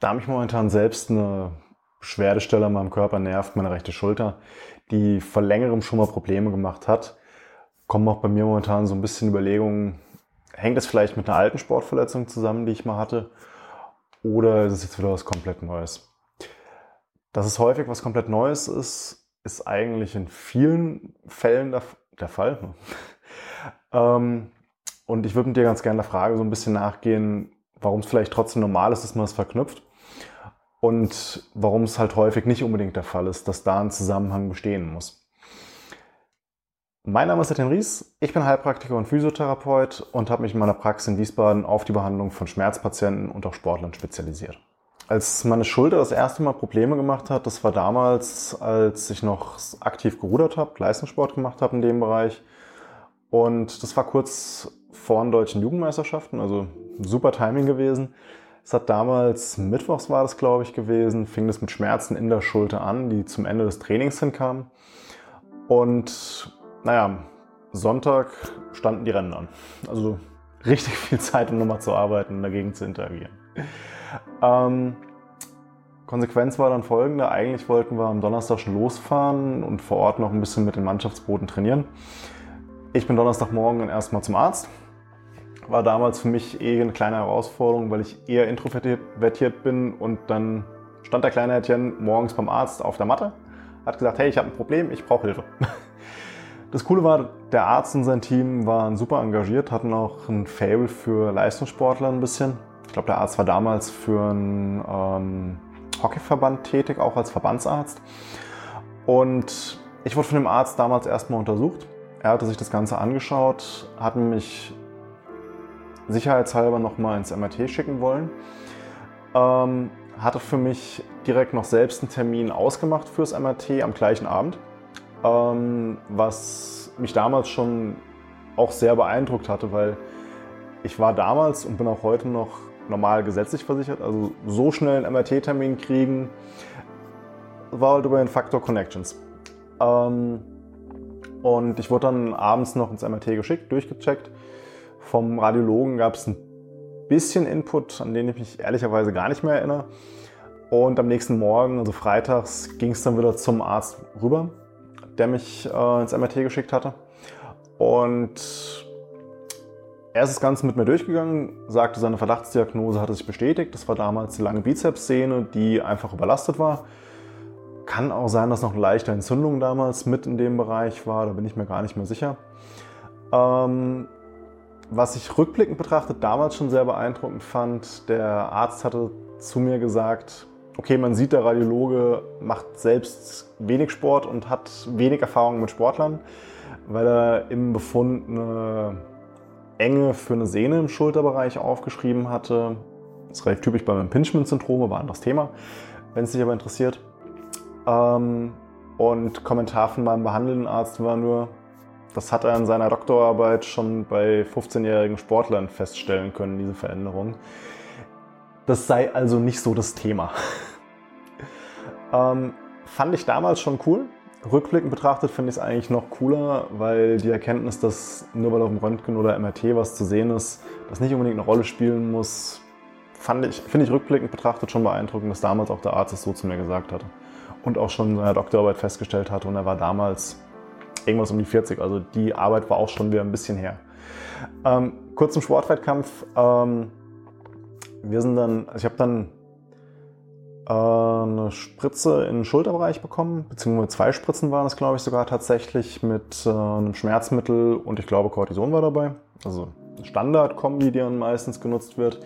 da mich momentan selbst eine Beschwerdestelle an meinem Körper nervt, meine rechte Schulter, die vor längerem schon mal Probleme gemacht hat, kommen auch bei mir momentan so ein bisschen Überlegungen, hängt es vielleicht mit einer alten Sportverletzung zusammen, die ich mal hatte, oder ist es jetzt wieder was komplett Neues? Dass es häufig was komplett Neues ist, ist eigentlich in vielen Fällen der, der Fall. ähm, und ich würde mit dir ganz gerne der Frage so ein bisschen nachgehen, warum es vielleicht trotzdem normal ist, dass man es verknüpft und warum es halt häufig nicht unbedingt der Fall ist, dass da ein Zusammenhang bestehen muss. Mein Name ist Etienne Ries, ich bin Heilpraktiker und Physiotherapeut und habe mich in meiner Praxis in Wiesbaden auf die Behandlung von Schmerzpatienten und auch Sportlern spezialisiert. Als meine Schulter das erste Mal Probleme gemacht hat, das war damals, als ich noch aktiv gerudert habe, Leistungssport gemacht habe in dem Bereich. Und das war kurz vor den deutschen Jugendmeisterschaften, also super Timing gewesen. Es hat damals, mittwochs war das glaube ich gewesen, fing es mit Schmerzen in der Schulter an, die zum Ende des Trainings hinkamen. Und naja, Sonntag standen die Rennen an. Also richtig viel Zeit, um nochmal zu arbeiten und dagegen zu interagieren. Ähm, Konsequenz war dann folgende. Eigentlich wollten wir am Donnerstag schon losfahren und vor Ort noch ein bisschen mit den Mannschaftsbooten trainieren. Ich bin Donnerstagmorgen erstmal zum Arzt. War damals für mich eh eine kleine Herausforderung, weil ich eher introvertiert bin und dann stand der kleine Etienne morgens beim Arzt auf der Matte, hat gesagt, hey, ich habe ein Problem, ich brauche Hilfe. Das Coole war, der Arzt und sein Team waren super engagiert, hatten auch ein Fable für Leistungssportler ein bisschen. Ich glaube, der Arzt war damals für einen ähm, Hockeyverband tätig, auch als Verbandsarzt. Und ich wurde von dem Arzt damals erstmal untersucht. Er hatte sich das Ganze angeschaut, hat mich sicherheitshalber nochmal ins MRT schicken wollen. Ähm, hatte für mich direkt noch selbst einen Termin ausgemacht fürs MRT am gleichen Abend ähm, was mich damals schon auch sehr beeindruckt hatte, weil ich war damals und bin auch heute noch normal gesetzlich versichert, also so schnell einen MRT-Termin kriegen, war halt über den Faktor Connections. Ähm, und ich wurde dann abends noch ins MRT geschickt, durchgecheckt. Vom Radiologen gab es ein bisschen Input, an den ich mich ehrlicherweise gar nicht mehr erinnere. Und am nächsten Morgen, also freitags, ging es dann wieder zum Arzt rüber der mich äh, ins MRT geschickt hatte. Und er ist das Ganze mit mir durchgegangen, sagte, seine Verdachtsdiagnose hatte sich bestätigt. Das war damals die lange Bizepssehne, die einfach überlastet war. Kann auch sein, dass noch eine leichte Entzündung damals mit in dem Bereich war, da bin ich mir gar nicht mehr sicher. Ähm, was ich rückblickend betrachtet damals schon sehr beeindruckend fand, der Arzt hatte zu mir gesagt, okay, man sieht, der Radiologe macht selbst wenig Sport und hat wenig Erfahrung mit Sportlern, weil er im Befund eine Enge für eine Sehne im Schulterbereich aufgeschrieben hatte. Das ist relativ typisch beim Impingement-Syndrom, aber ein anderes Thema, wenn es dich aber interessiert. Ähm, und Kommentar von meinem behandelnden Arzt war nur, das hat er in seiner Doktorarbeit schon bei 15-jährigen Sportlern feststellen können, diese Veränderung. Das sei also nicht so das Thema. ähm, fand ich damals schon cool. Rückblickend betrachtet finde ich es eigentlich noch cooler, weil die Erkenntnis, dass nur weil auf dem Röntgen oder MRT was zu sehen ist, das nicht unbedingt eine Rolle spielen muss, ich, finde ich rückblickend betrachtet schon beeindruckend, dass damals auch der Arzt es so zu mir gesagt hatte. Und auch schon in seiner Doktorarbeit festgestellt hatte und er war damals irgendwas um die 40. Also die Arbeit war auch schon wieder ein bisschen her. Ähm, kurz zum Sportwettkampf. Ähm, wir sind dann, also ich habe dann äh, eine Spritze in den Schulterbereich bekommen, beziehungsweise zwei Spritzen waren es, glaube ich, sogar tatsächlich mit äh, einem Schmerzmittel und ich glaube Cortison war dabei. Also Standardkombi, die dann meistens genutzt wird.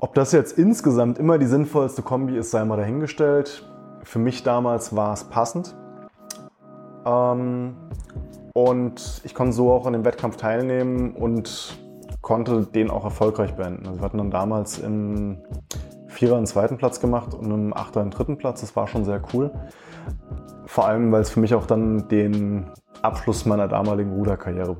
Ob das jetzt insgesamt immer die sinnvollste Kombi ist, sei mal dahingestellt. Für mich damals war es passend. Ähm, und ich konnte so auch an dem Wettkampf teilnehmen und konnte den auch erfolgreich beenden. Also wir hatten dann damals im Vierer einen zweiten Platz gemacht und im Achter einen dritten Platz. Das war schon sehr cool. Vor allem, weil es für mich auch dann den Abschluss meiner damaligen Ruderkarriere,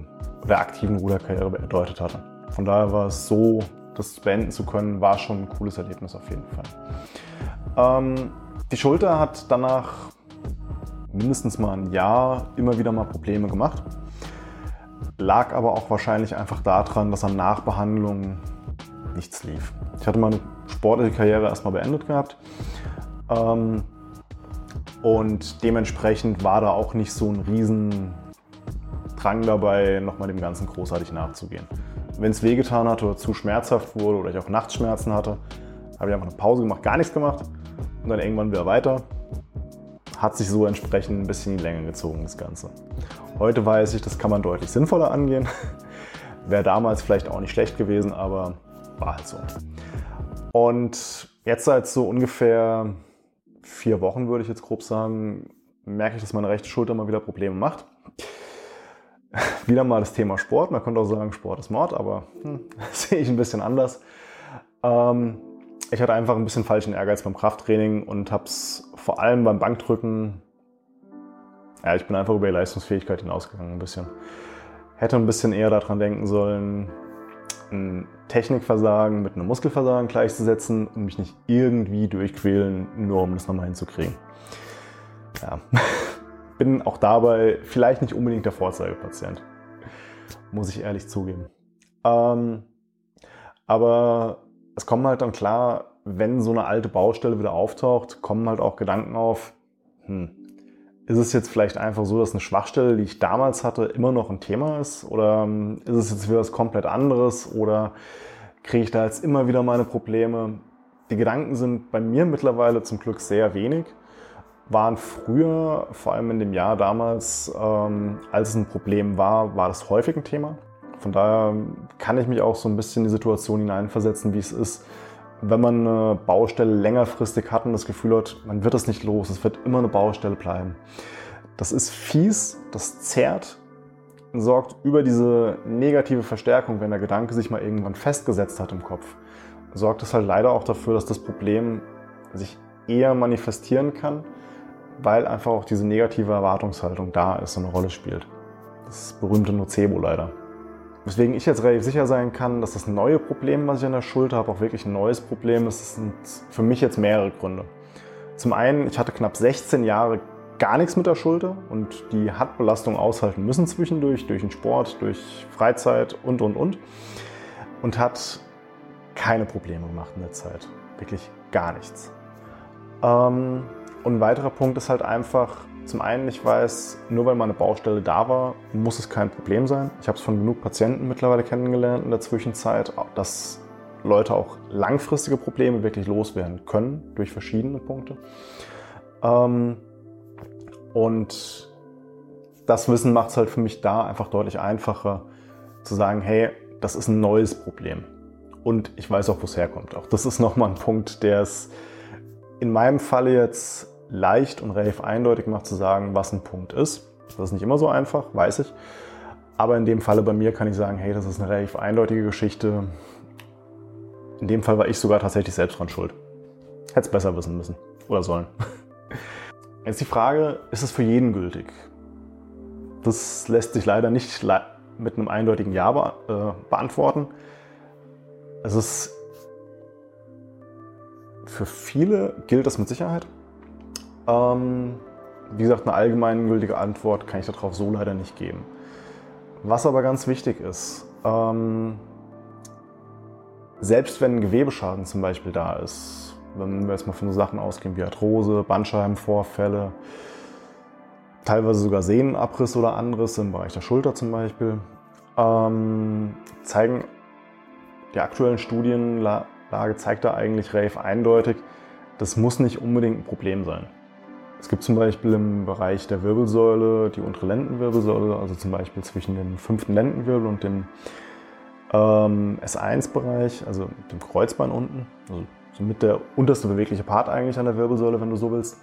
der aktiven Ruderkarriere bedeutet hatte. Von daher war es so, das beenden zu können, war schon ein cooles Erlebnis auf jeden Fall. Ähm, die Schulter hat danach mindestens mal ein Jahr immer wieder mal Probleme gemacht. Lag aber auch wahrscheinlich einfach daran, dass an Nachbehandlungen nichts lief. Ich hatte mal eine sportliche Karriere erstmal beendet gehabt. Ähm, und dementsprechend war da auch nicht so ein riesen Drang dabei, nochmal dem Ganzen großartig nachzugehen. Wenn es wehgetan hat oder zu schmerzhaft wurde oder ich auch Nachtschmerzen hatte, habe ich einfach eine Pause gemacht, gar nichts gemacht und dann irgendwann wieder weiter. Hat sich so entsprechend ein bisschen in die Länge gezogen, das Ganze. Heute weiß ich, das kann man deutlich sinnvoller angehen. Wäre damals vielleicht auch nicht schlecht gewesen, aber war halt so. Und jetzt seit so ungefähr vier Wochen, würde ich jetzt grob sagen, merke ich, dass meine rechte Schulter mal wieder Probleme macht. wieder mal das Thema Sport. Man könnte auch sagen, Sport ist Mord, aber hm, sehe ich ein bisschen anders. Ähm, ich hatte einfach ein bisschen falschen Ehrgeiz beim Krafttraining und habe es vor allem beim Bankdrücken, ja, ich bin einfach über die Leistungsfähigkeit hinausgegangen ein bisschen. Hätte ein bisschen eher daran denken sollen, ein Technikversagen mit einem Muskelversagen gleichzusetzen und mich nicht irgendwie durchquälen, nur um das nochmal hinzukriegen. Ja. Bin auch dabei vielleicht nicht unbedingt der Vorzeigepatient. Muss ich ehrlich zugeben. Ähm, aber es kommen halt dann klar, wenn so eine alte Baustelle wieder auftaucht, kommen halt auch Gedanken auf, hm, ist es jetzt vielleicht einfach so, dass eine Schwachstelle, die ich damals hatte, immer noch ein Thema ist? Oder ähm, ist es jetzt wieder was komplett anderes? Oder kriege ich da jetzt immer wieder meine Probleme? Die Gedanken sind bei mir mittlerweile zum Glück sehr wenig. Waren früher, vor allem in dem Jahr damals, ähm, als es ein Problem war, war das häufig ein Thema. Von daher kann ich mich auch so ein bisschen in die Situation hineinversetzen, wie es ist, wenn man eine Baustelle längerfristig hat und das Gefühl hat, man wird das nicht los, es wird immer eine Baustelle bleiben. Das ist fies, das zerrt und sorgt über diese negative Verstärkung, wenn der Gedanke sich mal irgendwann festgesetzt hat im Kopf, sorgt es halt leider auch dafür, dass das Problem sich eher manifestieren kann, weil einfach auch diese negative Erwartungshaltung da ist und eine Rolle spielt. Das berühmte Nocebo leider. Weswegen ich jetzt relativ sicher sein kann, dass das neue Problem, was ich an der Schulter habe, auch wirklich ein neues Problem ist. Das sind für mich jetzt mehrere Gründe. Zum einen, ich hatte knapp 16 Jahre gar nichts mit der Schulter und die hat Belastung aushalten müssen zwischendurch, durch den Sport, durch Freizeit und, und, und. Und hat keine Probleme gemacht in der Zeit. Wirklich gar nichts. Ähm, und ein weiterer Punkt ist halt einfach, zum einen, ich weiß, nur weil meine Baustelle da war, muss es kein Problem sein. Ich habe es von genug Patienten mittlerweile kennengelernt in der Zwischenzeit, dass Leute auch langfristige Probleme wirklich loswerden können durch verschiedene Punkte. Ähm, und das Wissen macht es halt für mich da einfach deutlich einfacher zu sagen, hey, das ist ein neues Problem. Und ich weiß auch, wo es herkommt. Auch das ist nochmal ein Punkt, der es in meinem Falle jetzt leicht und relativ eindeutig macht zu sagen, was ein Punkt ist. Das ist nicht immer so einfach, weiß ich. Aber in dem Falle bei mir kann ich sagen, hey, das ist eine relativ eindeutige Geschichte. In dem Fall war ich sogar tatsächlich selbst dran schuld. Hätte es besser wissen müssen oder sollen. Jetzt die Frage, ist es für jeden gültig? Das lässt sich leider nicht mit einem eindeutigen Ja äh, beantworten. Es ist für viele gilt das mit Sicherheit. Ähm, wie gesagt, eine allgemeingültige Antwort kann ich darauf so leider nicht geben. Was aber ganz wichtig ist, ähm, selbst wenn Gewebeschaden zum Beispiel da ist, wenn wir jetzt mal von so Sachen ausgehen wie Arthrose, Bandscheibenvorfälle, teilweise sogar Sehnenabriss oder anderes im Bereich der Schulter zum Beispiel, ähm, zeigen die aktuellen Studienlage zeigt da eigentlich relativ eindeutig, das muss nicht unbedingt ein Problem sein. Es gibt zum Beispiel im Bereich der Wirbelsäule die untere Lendenwirbelsäule, also zum Beispiel zwischen dem fünften Lendenwirbel und dem ähm, S1-Bereich, also dem Kreuzbein unten, also somit der unterste bewegliche Part eigentlich an der Wirbelsäule, wenn du so willst.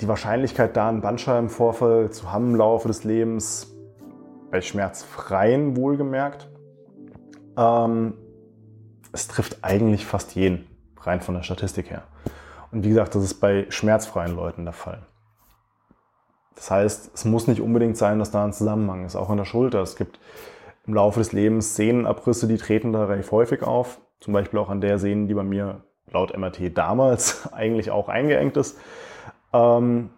Die Wahrscheinlichkeit, da einen Bandscheibenvorfall zu haben im Laufe des Lebens, bei schmerzfreien wohlgemerkt, ähm, es trifft eigentlich fast jeden, rein von der Statistik her. Und wie gesagt, das ist bei schmerzfreien Leuten der Fall. Das heißt, es muss nicht unbedingt sein, dass da ein Zusammenhang ist, auch an der Schulter. Es gibt im Laufe des Lebens Sehnenabrisse, die treten da relativ häufig auf. Zum Beispiel auch an der Sehne, die bei mir laut MRT damals eigentlich auch eingeengt ist. Ähm,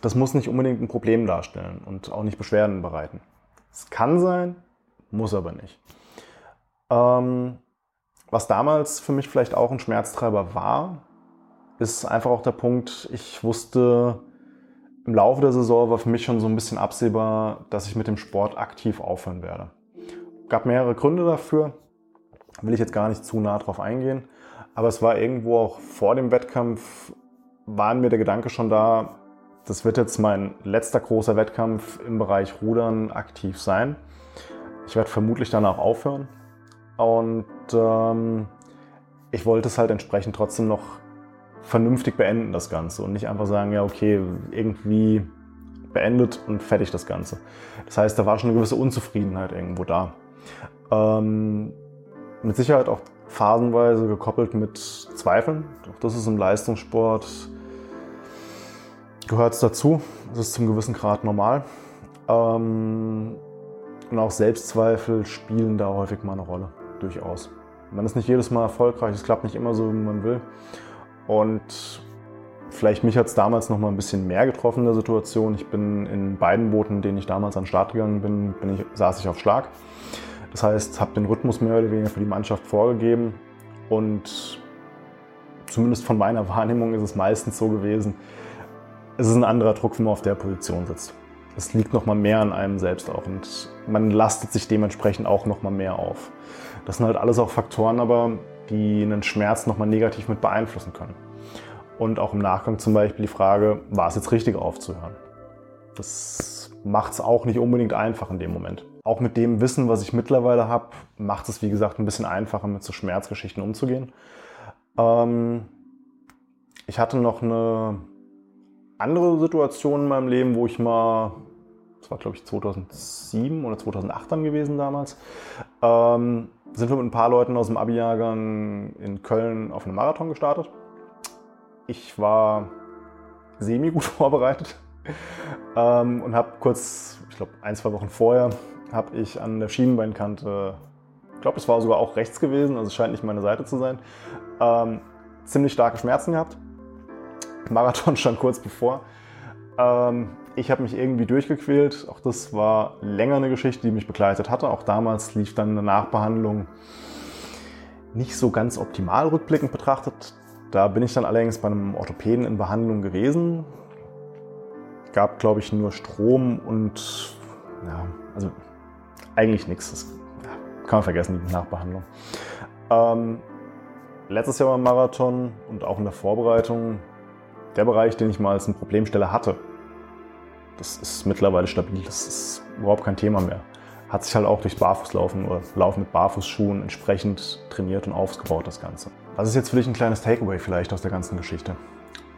das muss nicht unbedingt ein Problem darstellen und auch nicht Beschwerden bereiten. Es kann sein, muss aber nicht. Ähm, Was damals für mich vielleicht auch ein Schmerztreiber war, ist einfach auch der Punkt, ich wusste, im Laufe der Saison war für mich schon so ein bisschen absehbar, dass ich mit dem Sport aktiv aufhören werde. Gab mehrere Gründe dafür, will ich jetzt gar nicht zu nah drauf eingehen, aber es war irgendwo auch vor dem Wettkampf, war mir der Gedanke schon da, das wird jetzt mein letzter großer Wettkampf im Bereich Rudern aktiv sein. Ich werde vermutlich danach aufhören und ähm, ich wollte es halt entsprechend trotzdem noch vernünftig beenden, das Ganze. Und nicht einfach sagen, ja, okay, irgendwie beendet und fertig das Ganze. Das heißt, da war schon eine gewisse Unzufriedenheit irgendwo da. Ähm, mit Sicherheit auch phasenweise gekoppelt mit Zweifeln. Auch das ist im Leistungssport, gehört es dazu. Das ist zum gewissen Grad normal. Ähm, und auch Selbstzweifel spielen da häufig mal eine Rolle, durchaus. Man ist nicht jedes Mal erfolgreich, es klappt nicht immer so, wie man will. Und vielleicht mich hat es damals noch mal ein bisschen mehr getroffen in der Situation. Ich bin in beiden Booten, denen ich damals an den Start gegangen bin, bin ich, saß ich auf Schlag. Das heißt, habe den Rhythmus mehr oder weniger für die Mannschaft vorgegeben und zumindest von meiner Wahrnehmung ist es meistens so gewesen, es ist ein anderer Druck, wenn man auf der Position sitzt. Es liegt noch mal mehr an einem selbst auch und man lastet sich dementsprechend auch noch mal mehr auf. Das sind halt alles auch Faktoren, aber die einen Schmerz nochmal negativ mit beeinflussen können. Und auch im Nachgang zum Beispiel die Frage, war es jetzt richtig aufzuhören? Das macht es auch nicht unbedingt einfach in dem Moment. Auch mit dem Wissen, was ich mittlerweile habe, macht es, wie gesagt, ein bisschen einfacher, mit so Schmerzgeschichten umzugehen. Ähm, ich hatte noch eine andere Situation in meinem Leben, wo ich mal, das war glaube ich 2007 oder 2008 dann gewesen damals, ähm, sind wir mit ein paar Leuten aus dem Abi-Jahrgang in Köln auf einen Marathon gestartet. Ich war semi gut vorbereitet ähm, und habe kurz, ich glaube ein, zwei Wochen vorher, habe ich an der Schienenbeinkante, ich glaube es war sogar auch rechts gewesen, also es scheint nicht meine Seite zu sein, ähm, ziemlich starke Schmerzen gehabt. Marathon stand kurz bevor. Ähm, ich habe mich irgendwie durchgequält. Auch das war länger eine Geschichte, die mich begleitet hatte. Auch damals lief dann eine Nachbehandlung nicht so ganz optimal rückblickend betrachtet. Da bin ich dann allerdings bei einem Orthopäden in Behandlung gewesen. Gab, glaube ich, nur Strom und ja, also eigentlich nichts. Das kann man vergessen, die Nachbehandlung. Ähm, letztes Jahr beim Marathon und auch in der Vorbereitung der Bereich, den ich mal als eine Problemstelle hatte, das ist mittlerweile stabil, das ist überhaupt kein Thema mehr. Hat sich halt auch durchs Barfußlaufen oder Laufen mit Barfußschuhen entsprechend trainiert und aufgebaut, das Ganze. Was ist jetzt für dich ein kleines Takeaway vielleicht aus der ganzen Geschichte?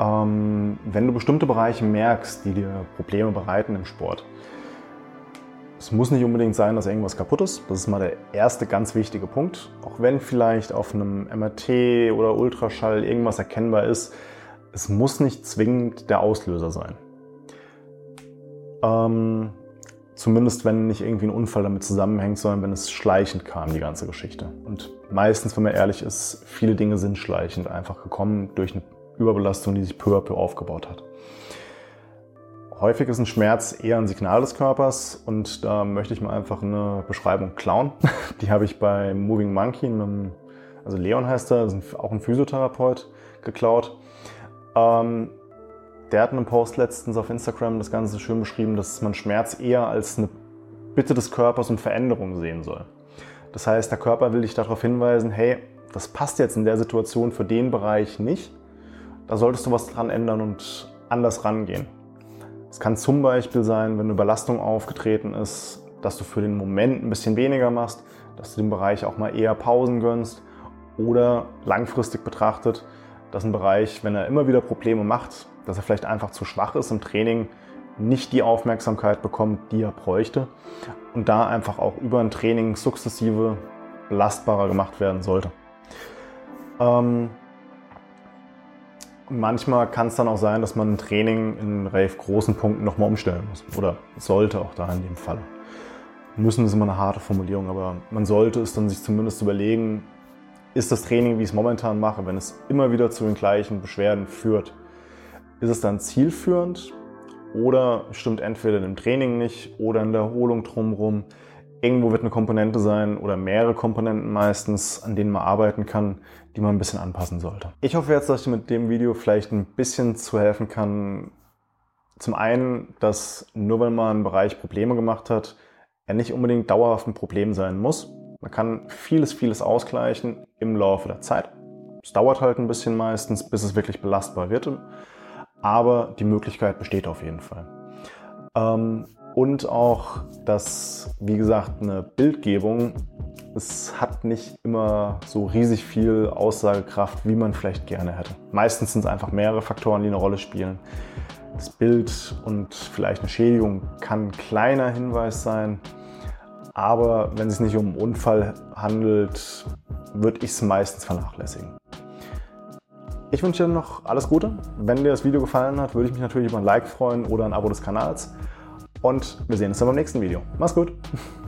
Ähm, wenn du bestimmte Bereiche merkst, die dir Probleme bereiten im Sport, es muss nicht unbedingt sein, dass irgendwas kaputt ist. Das ist mal der erste ganz wichtige Punkt. Auch wenn vielleicht auf einem MRT oder Ultraschall irgendwas erkennbar ist, es muss nicht zwingend der Auslöser sein. Ähm, zumindest wenn nicht irgendwie ein Unfall damit zusammenhängt, sondern wenn es schleichend kam, die ganze Geschichte. Und meistens, wenn man ehrlich ist, viele Dinge sind schleichend einfach gekommen durch eine Überbelastung, die sich peu à peu aufgebaut hat. Häufig ist ein Schmerz eher ein Signal des Körpers und da möchte ich mal einfach eine Beschreibung klauen. Die habe ich bei Moving Monkey, einem, also Leon heißt er, auch ein Physiotherapeut, geklaut. Ähm, der hat in einem Post letztens auf Instagram das Ganze schön beschrieben, dass man Schmerz eher als eine Bitte des Körpers und Veränderung sehen soll. Das heißt, der Körper will dich darauf hinweisen, hey, das passt jetzt in der Situation für den Bereich nicht. Da solltest du was dran ändern und anders rangehen. Es kann zum Beispiel sein, wenn eine Überlastung aufgetreten ist, dass du für den Moment ein bisschen weniger machst, dass du dem Bereich auch mal eher Pausen gönnst oder langfristig betrachtet, dass ein Bereich, wenn er immer wieder Probleme macht, dass er vielleicht einfach zu schwach ist im Training, nicht die Aufmerksamkeit bekommt, die er bräuchte und da einfach auch über ein Training sukzessive belastbarer gemacht werden sollte. Ähm, manchmal kann es dann auch sein, dass man ein Training in relativ großen Punkten nochmal umstellen muss oder sollte auch da in dem Fall. Müssen ist immer eine harte Formulierung, aber man sollte es dann sich zumindest überlegen, ist das Training, wie ich es momentan mache, wenn es immer wieder zu den gleichen Beschwerden führt, ist es dann zielführend oder stimmt entweder im Training nicht oder in der Erholung drumherum irgendwo wird eine Komponente sein oder mehrere Komponenten meistens, an denen man arbeiten kann, die man ein bisschen anpassen sollte. Ich hoffe jetzt, dass ich mit dem Video vielleicht ein bisschen zu helfen kann. Zum einen, dass nur weil man einen Bereich Probleme gemacht hat, er nicht unbedingt dauerhaft ein Problem sein muss. Man kann vieles, vieles ausgleichen im Laufe der Zeit. Es dauert halt ein bisschen meistens, bis es wirklich belastbar wird. Aber die Möglichkeit besteht auf jeden Fall. Ähm, und auch, dass, wie gesagt, eine Bildgebung, es hat nicht immer so riesig viel Aussagekraft, wie man vielleicht gerne hätte. Meistens sind es einfach mehrere Faktoren, die eine Rolle spielen. Das Bild und vielleicht eine Schädigung kann ein kleiner Hinweis sein. Aber wenn es nicht um einen Unfall handelt, würde ich es meistens vernachlässigen. Ich wünsche dir noch alles Gute. Wenn dir das Video gefallen hat, würde ich mich natürlich über ein Like freuen oder ein Abo des Kanals. Und wir sehen uns dann beim nächsten Video. Mach's gut!